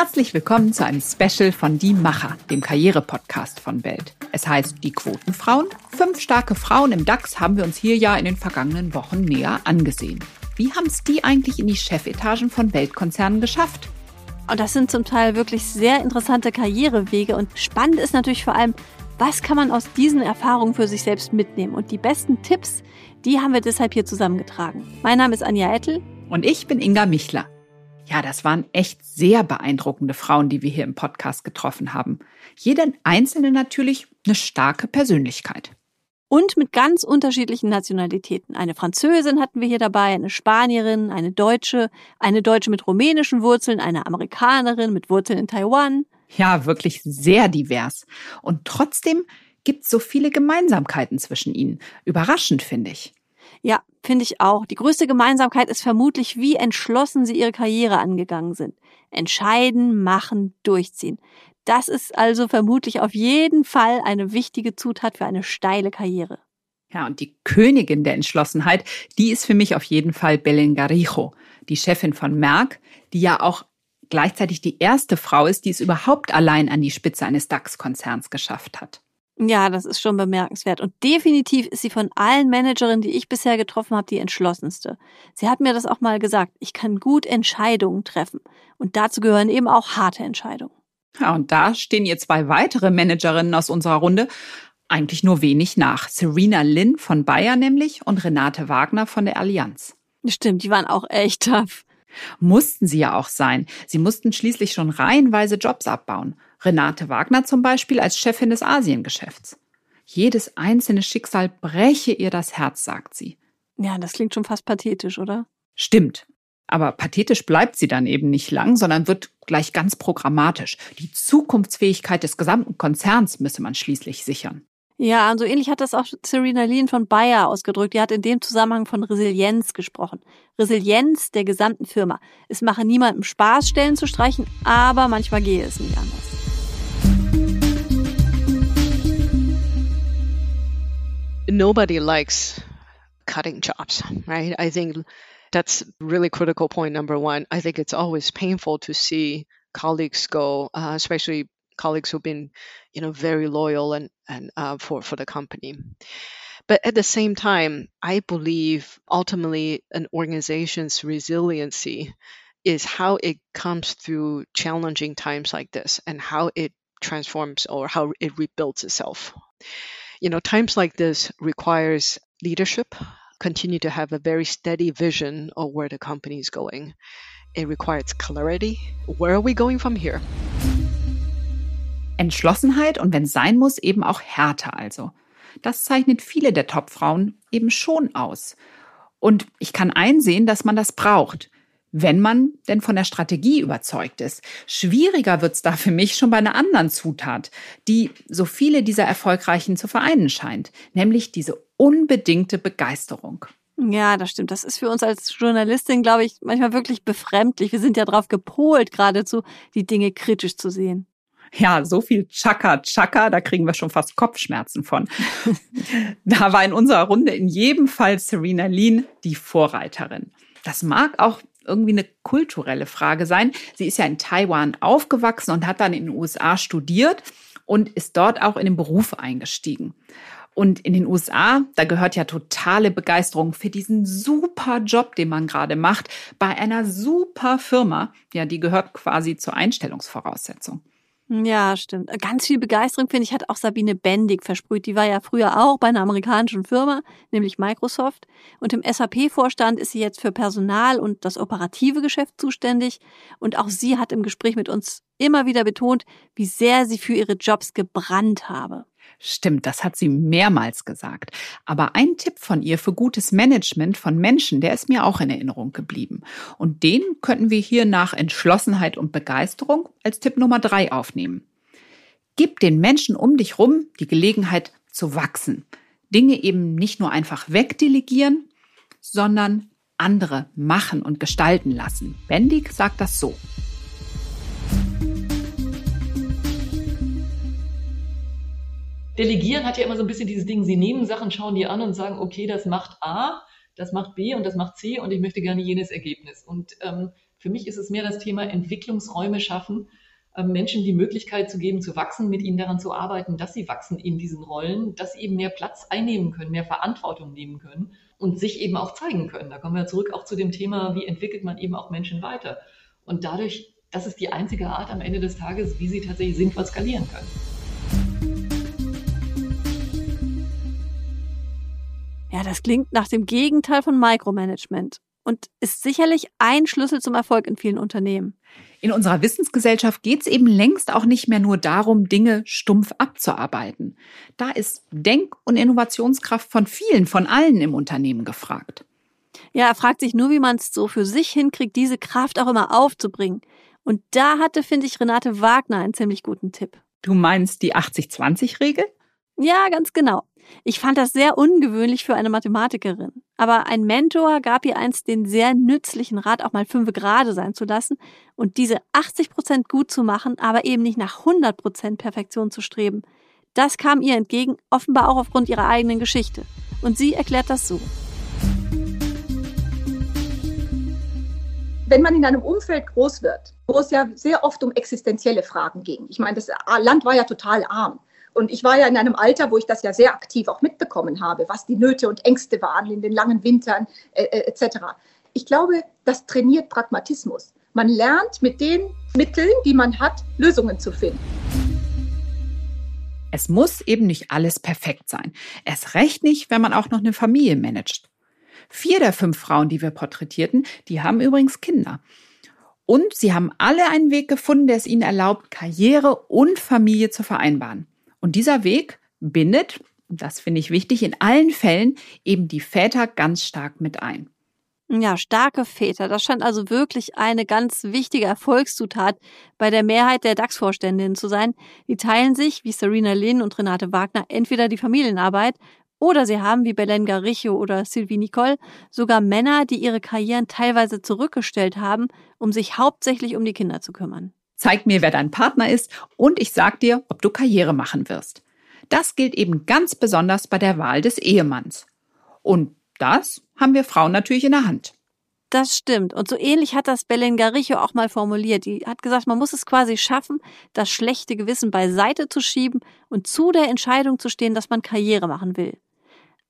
Herzlich willkommen zu einem Special von Die Macher, dem Karriere-Podcast von Welt. Es heißt Die Quotenfrauen. Fünf starke Frauen im DAX haben wir uns hier ja in den vergangenen Wochen näher angesehen. Wie haben es die eigentlich in die Chefetagen von Weltkonzernen geschafft? Und das sind zum Teil wirklich sehr interessante Karrierewege. Und spannend ist natürlich vor allem, was kann man aus diesen Erfahrungen für sich selbst mitnehmen? Und die besten Tipps, die haben wir deshalb hier zusammengetragen. Mein Name ist Anja Ettel. Und ich bin Inga Michler. Ja, das waren echt sehr beeindruckende Frauen, die wir hier im Podcast getroffen haben. Jede einzelne natürlich eine starke Persönlichkeit. Und mit ganz unterschiedlichen Nationalitäten. Eine Französin hatten wir hier dabei, eine Spanierin, eine Deutsche, eine Deutsche mit rumänischen Wurzeln, eine Amerikanerin mit Wurzeln in Taiwan. Ja, wirklich sehr divers. Und trotzdem gibt es so viele Gemeinsamkeiten zwischen ihnen. Überraschend, finde ich. Ja, finde ich auch. Die größte Gemeinsamkeit ist vermutlich, wie entschlossen sie ihre Karriere angegangen sind. Entscheiden, machen, durchziehen. Das ist also vermutlich auf jeden Fall eine wichtige Zutat für eine steile Karriere. Ja, und die Königin der Entschlossenheit, die ist für mich auf jeden Fall Belen Garijo, die Chefin von Merck, die ja auch gleichzeitig die erste Frau ist, die es überhaupt allein an die Spitze eines DAX-Konzerns geschafft hat. Ja, das ist schon bemerkenswert. Und definitiv ist sie von allen Managerinnen, die ich bisher getroffen habe, die entschlossenste. Sie hat mir das auch mal gesagt. Ich kann gut Entscheidungen treffen. Und dazu gehören eben auch harte Entscheidungen. Ja, und da stehen ihr zwei weitere Managerinnen aus unserer Runde eigentlich nur wenig nach. Serena Lin von Bayer nämlich und Renate Wagner von der Allianz. Stimmt, die waren auch echt tough. Mussten sie ja auch sein. Sie mussten schließlich schon reihenweise Jobs abbauen. Renate Wagner zum Beispiel als Chefin des Asiengeschäfts. Jedes einzelne Schicksal breche ihr das Herz, sagt sie. Ja, das klingt schon fast pathetisch, oder? Stimmt. Aber pathetisch bleibt sie dann eben nicht lang, sondern wird gleich ganz programmatisch. Die Zukunftsfähigkeit des gesamten Konzerns müsse man schließlich sichern. Ja, und so ähnlich hat das auch Serena Lean von Bayer ausgedrückt. Die hat in dem Zusammenhang von Resilienz gesprochen. Resilienz der gesamten Firma. Es mache niemandem Spaß, Stellen zu streichen, aber manchmal gehe es nicht anders. nobody likes cutting jobs, right? I think that's really critical point number one. I think it's always painful to see colleagues go, uh, especially colleagues who've been, you know, very loyal and and uh, for for the company. But at the same time, I believe ultimately an organization's resiliency is how it comes through challenging times like this and how it transforms or how it rebuilds itself you know, times like this requires leadership, continue to have a very steady vision of where the company is going. It requires clarity. Where are we going from here? Entschlossenheit und wenn sein muss, eben auch Härte also. Das zeichnet viele der Topfrauen eben schon aus. Und ich kann einsehen, dass man das braucht wenn man denn von der Strategie überzeugt ist. Schwieriger wird's da für mich schon bei einer anderen Zutat, die so viele dieser Erfolgreichen zu vereinen scheint, nämlich diese unbedingte Begeisterung. Ja, das stimmt. Das ist für uns als Journalistin, glaube ich, manchmal wirklich befremdlich. Wir sind ja darauf gepolt, geradezu die Dinge kritisch zu sehen. Ja, so viel Chaka Chaka, da kriegen wir schon fast Kopfschmerzen von. da war in unserer Runde in jedem Fall Serena Lean die Vorreiterin. Das mag auch irgendwie eine kulturelle Frage sein. Sie ist ja in Taiwan aufgewachsen und hat dann in den USA studiert und ist dort auch in den Beruf eingestiegen. Und in den USA, da gehört ja totale Begeisterung für diesen super Job, den man gerade macht, bei einer super Firma. Ja, die gehört quasi zur Einstellungsvoraussetzung. Ja, stimmt. Ganz viel Begeisterung, finde ich, hat auch Sabine Bendig versprüht. Die war ja früher auch bei einer amerikanischen Firma, nämlich Microsoft. Und im SAP-Vorstand ist sie jetzt für Personal und das operative Geschäft zuständig. Und auch sie hat im Gespräch mit uns immer wieder betont, wie sehr sie für ihre Jobs gebrannt habe. Stimmt, das hat sie mehrmals gesagt. Aber ein Tipp von ihr für gutes Management von Menschen, der ist mir auch in Erinnerung geblieben. Und den könnten wir hier nach Entschlossenheit und Begeisterung als Tipp Nummer drei aufnehmen. Gib den Menschen um dich rum die Gelegenheit zu wachsen. Dinge eben nicht nur einfach wegdelegieren, sondern andere machen und gestalten lassen. Bendig sagt das so. Delegieren hat ja immer so ein bisschen dieses Ding, sie nehmen Sachen, schauen die an und sagen, okay, das macht A, das macht B und das macht C und ich möchte gerne jenes Ergebnis. Und ähm, Für mich ist es mehr das Thema Entwicklungsräume schaffen, ähm, Menschen die Möglichkeit zu geben, zu wachsen, mit ihnen daran zu arbeiten, dass sie wachsen in diesen Rollen, dass sie eben mehr Platz einnehmen können, mehr Verantwortung nehmen können und sich eben auch zeigen können. Da kommen wir zurück auch zu dem Thema, wie entwickelt man eben auch Menschen weiter. Und dadurch, das ist die einzige Art am Ende des Tages, wie sie tatsächlich sinnvoll skalieren können. Ja, das klingt nach dem Gegenteil von Micromanagement und ist sicherlich ein Schlüssel zum Erfolg in vielen Unternehmen. In unserer Wissensgesellschaft geht es eben längst auch nicht mehr nur darum, Dinge stumpf abzuarbeiten. Da ist Denk- und Innovationskraft von vielen, von allen im Unternehmen gefragt. Ja, er fragt sich nur, wie man es so für sich hinkriegt, diese Kraft auch immer aufzubringen. Und da hatte, finde ich, Renate Wagner einen ziemlich guten Tipp. Du meinst die 80-20-Regel? Ja, ganz genau. Ich fand das sehr ungewöhnlich für eine Mathematikerin. Aber ein Mentor gab ihr einst den sehr nützlichen Rat, auch mal fünf gerade sein zu lassen und diese 80 Prozent gut zu machen, aber eben nicht nach 100 Prozent Perfektion zu streben. Das kam ihr entgegen, offenbar auch aufgrund ihrer eigenen Geschichte. Und sie erklärt das so. Wenn man in einem Umfeld groß wird, wo es ja sehr oft um existenzielle Fragen ging. Ich meine, das Land war ja total arm. Und ich war ja in einem Alter, wo ich das ja sehr aktiv auch mitbekommen habe, was die Nöte und Ängste waren in den langen Wintern äh, äh etc. Ich glaube, das trainiert Pragmatismus. Man lernt mit den Mitteln, die man hat, Lösungen zu finden. Es muss eben nicht alles perfekt sein. Erst recht nicht, wenn man auch noch eine Familie managt. Vier der fünf Frauen, die wir porträtierten, die haben übrigens Kinder. Und sie haben alle einen Weg gefunden, der es ihnen erlaubt, Karriere und Familie zu vereinbaren. Und dieser Weg bindet, das finde ich wichtig, in allen Fällen eben die Väter ganz stark mit ein. Ja, starke Väter. Das scheint also wirklich eine ganz wichtige Erfolgszutat bei der Mehrheit der DAX-Vorständinnen zu sein. Die teilen sich, wie Serena Lin und Renate Wagner, entweder die Familienarbeit oder sie haben, wie Belen Garicho oder Sylvie Nicole, sogar Männer, die ihre Karrieren teilweise zurückgestellt haben, um sich hauptsächlich um die Kinder zu kümmern. Zeig mir, wer dein Partner ist und ich sag dir, ob du Karriere machen wirst. Das gilt eben ganz besonders bei der Wahl des Ehemanns. Und das haben wir Frauen natürlich in der Hand. Das stimmt. Und so ähnlich hat das Belen Garicho auch mal formuliert. Die hat gesagt, man muss es quasi schaffen, das schlechte Gewissen beiseite zu schieben und zu der Entscheidung zu stehen, dass man Karriere machen will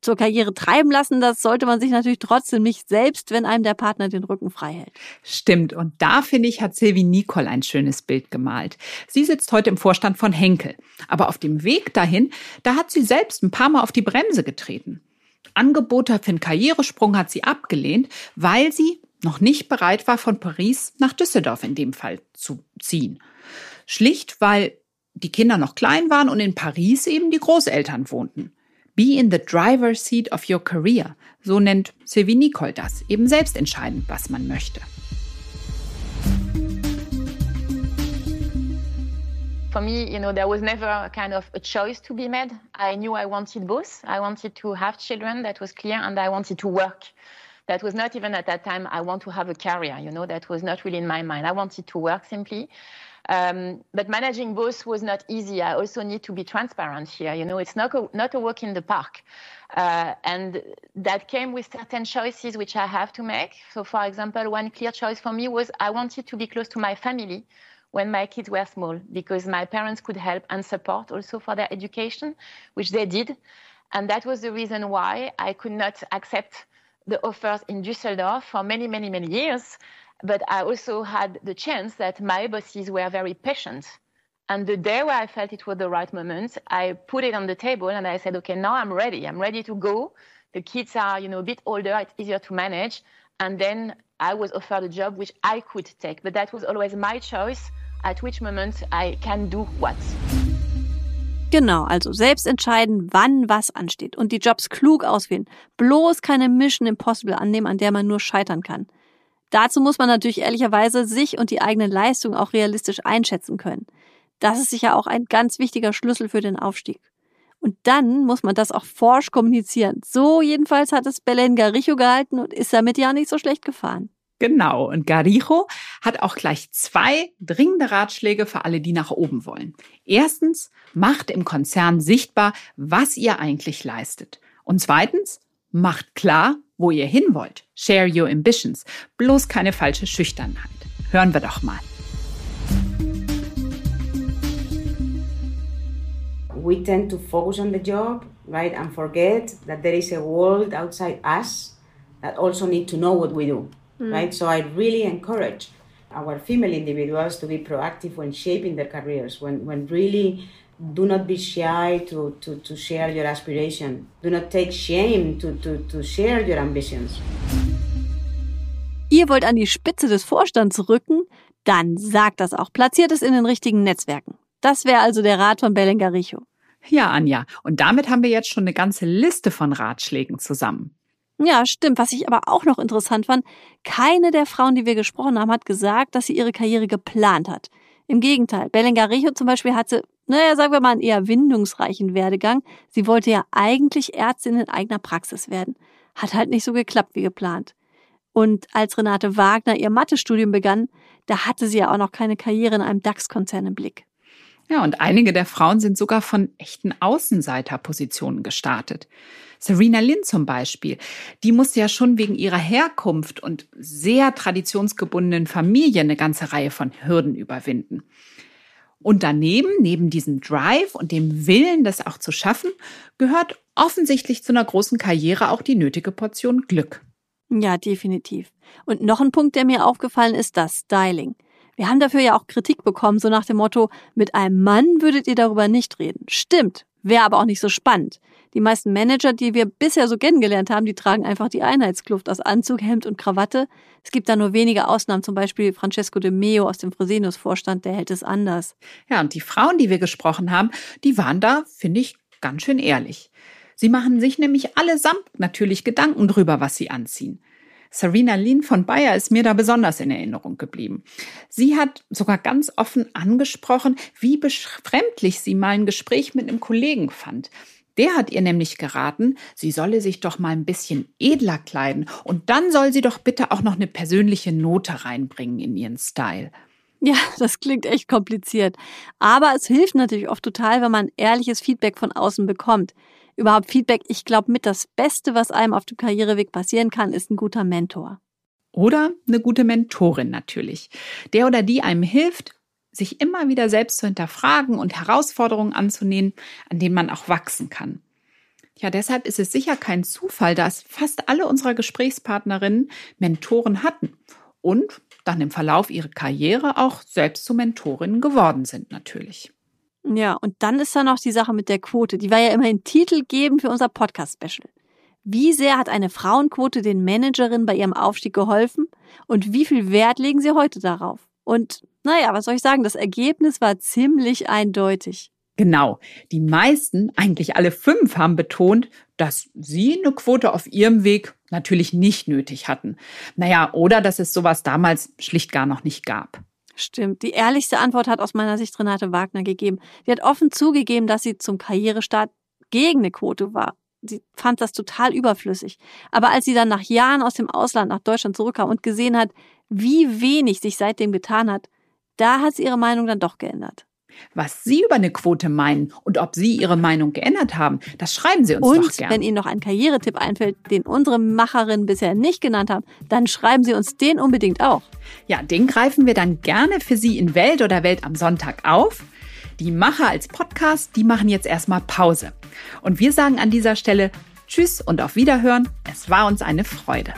zur Karriere treiben lassen, das sollte man sich natürlich trotzdem nicht selbst, wenn einem der Partner den Rücken frei hält. Stimmt. Und da finde ich, hat Sylvie Nicole ein schönes Bild gemalt. Sie sitzt heute im Vorstand von Henkel. Aber auf dem Weg dahin, da hat sie selbst ein paar Mal auf die Bremse getreten. Angebote für einen Karrieresprung hat sie abgelehnt, weil sie noch nicht bereit war, von Paris nach Düsseldorf in dem Fall zu ziehen. Schlicht, weil die Kinder noch klein waren und in Paris eben die Großeltern wohnten. Be in the driver's seat of your career. So nennt Sylvie Nicole das. Eben selbst entscheiden, was man möchte. For me, you know, there was never kind of a choice to be made. I knew I wanted both. I wanted to have children, that was clear, and I wanted to work. That was not even at that time, I want to have a career, you know, that was not really in my mind. I wanted to work simply. Um, but managing both was not easy. I also need to be transparent here. You know, it's not a, not a walk in the park. Uh, and that came with certain choices which I have to make. So, for example, one clear choice for me was I wanted to be close to my family when my kids were small because my parents could help and support also for their education, which they did. And that was the reason why I could not accept the offers in Düsseldorf for many, many, many years but I also had the chance that my bosses were very patient. And the day where I felt it was the right moment, I put it on the table and I said, okay, now I'm ready. I'm ready to go. The kids are, you know, a bit older. It's easier to manage. And then I was offered a job which I could take. But that was always my choice at which moment I can do what. Genau, also selbst entscheiden, wann was ansteht und die Jobs klug auswählen. Bloß keine Mission Impossible annehmen, an der man nur scheitern kann. Dazu muss man natürlich ehrlicherweise sich und die eigene Leistung auch realistisch einschätzen können. Das ist sicher auch ein ganz wichtiger Schlüssel für den Aufstieg. Und dann muss man das auch forsch kommunizieren. So jedenfalls hat es Belen Garicho gehalten und ist damit ja nicht so schlecht gefahren. Genau. Und Garijo hat auch gleich zwei dringende Ratschläge für alle, die nach oben wollen. Erstens, macht im Konzern sichtbar, was ihr eigentlich leistet. Und zweitens, macht klar, wo ihr hin wollt. Share your ambitions. Bloß keine falsche Schüchternheit. Hören wir doch mal. We tend to focus on the job, right, and forget that there is a world outside us that also need to know what we do, mm. right? So I really encourage our female individuals to be proactive when shaping their careers, when, when really do not be shy to, to, to share your aspiration. Do not take shame to, to, to share your ambitions. Ihr wollt an die Spitze des Vorstands rücken? Dann sagt das auch. Platziert es in den richtigen Netzwerken. Das wäre also der Rat von Belengaricho. Ja, Anja. Und damit haben wir jetzt schon eine ganze Liste von Ratschlägen zusammen. Ja, stimmt. Was ich aber auch noch interessant fand, keine der Frauen, die wir gesprochen haben, hat gesagt, dass sie ihre Karriere geplant hat. Im Gegenteil, Belengarijo zum Beispiel hatte, naja, sagen wir mal, einen eher windungsreichen Werdegang. Sie wollte ja eigentlich Ärztin in eigener Praxis werden. Hat halt nicht so geklappt wie geplant. Und als Renate Wagner ihr Mathestudium begann, da hatte sie ja auch noch keine Karriere in einem DAX-Konzern im Blick. Ja, und einige der Frauen sind sogar von echten Außenseiterpositionen gestartet. Serena Lynn zum Beispiel, die musste ja schon wegen ihrer Herkunft und sehr traditionsgebundenen Familie eine ganze Reihe von Hürden überwinden. Und daneben, neben diesem Drive und dem Willen, das auch zu schaffen, gehört offensichtlich zu einer großen Karriere auch die nötige Portion Glück. Ja, definitiv. Und noch ein Punkt, der mir aufgefallen ist, das Styling. Wir haben dafür ja auch Kritik bekommen, so nach dem Motto, mit einem Mann würdet ihr darüber nicht reden. Stimmt, wäre aber auch nicht so spannend. Die meisten Manager, die wir bisher so kennengelernt haben, die tragen einfach die Einheitskluft aus Anzug, Hemd und Krawatte. Es gibt da nur wenige Ausnahmen, zum Beispiel Francesco de Meo aus dem Fresenius-Vorstand, der hält es anders. Ja, und die Frauen, die wir gesprochen haben, die waren da, finde ich, ganz schön ehrlich. Sie machen sich nämlich allesamt natürlich Gedanken drüber, was sie anziehen. Serena Lin von Bayer ist mir da besonders in Erinnerung geblieben. Sie hat sogar ganz offen angesprochen, wie befremdlich sie mal ein Gespräch mit einem Kollegen fand. Der hat ihr nämlich geraten, sie solle sich doch mal ein bisschen edler kleiden und dann soll sie doch bitte auch noch eine persönliche Note reinbringen in ihren Style. Ja, das klingt echt kompliziert. Aber es hilft natürlich oft total, wenn man ehrliches Feedback von außen bekommt überhaupt Feedback. Ich glaube, mit das Beste, was einem auf dem Karriereweg passieren kann, ist ein guter Mentor. Oder eine gute Mentorin natürlich. Der oder die einem hilft, sich immer wieder selbst zu hinterfragen und Herausforderungen anzunehmen, an denen man auch wachsen kann. Ja, deshalb ist es sicher kein Zufall, dass fast alle unserer Gesprächspartnerinnen Mentoren hatten und dann im Verlauf ihrer Karriere auch selbst zu Mentorinnen geworden sind natürlich. Ja, und dann ist da noch die Sache mit der Quote. Die war ja immerhin titelgebend für unser Podcast-Special. Wie sehr hat eine Frauenquote den Managerinnen bei ihrem Aufstieg geholfen und wie viel Wert legen sie heute darauf? Und naja, was soll ich sagen, das Ergebnis war ziemlich eindeutig. Genau. Die meisten, eigentlich alle fünf, haben betont, dass sie eine Quote auf ihrem Weg natürlich nicht nötig hatten. Naja, oder dass es sowas damals schlicht gar noch nicht gab. Stimmt. Die ehrlichste Antwort hat aus meiner Sicht Renate Wagner gegeben. Sie hat offen zugegeben, dass sie zum Karrierestart gegen eine Quote war. Sie fand das total überflüssig. Aber als sie dann nach Jahren aus dem Ausland nach Deutschland zurückkam und gesehen hat, wie wenig sich seitdem getan hat, da hat sie ihre Meinung dann doch geändert. Was Sie über eine Quote meinen und ob Sie Ihre Meinung geändert haben, das schreiben Sie uns und doch gerne. wenn Ihnen noch ein Karrieretipp einfällt, den unsere Macherinnen bisher nicht genannt haben, dann schreiben Sie uns den unbedingt auch. Ja, den greifen wir dann gerne für Sie in Welt oder Welt am Sonntag auf. Die Macher als Podcast, die machen jetzt erstmal Pause. Und wir sagen an dieser Stelle Tschüss und auf Wiederhören. Es war uns eine Freude.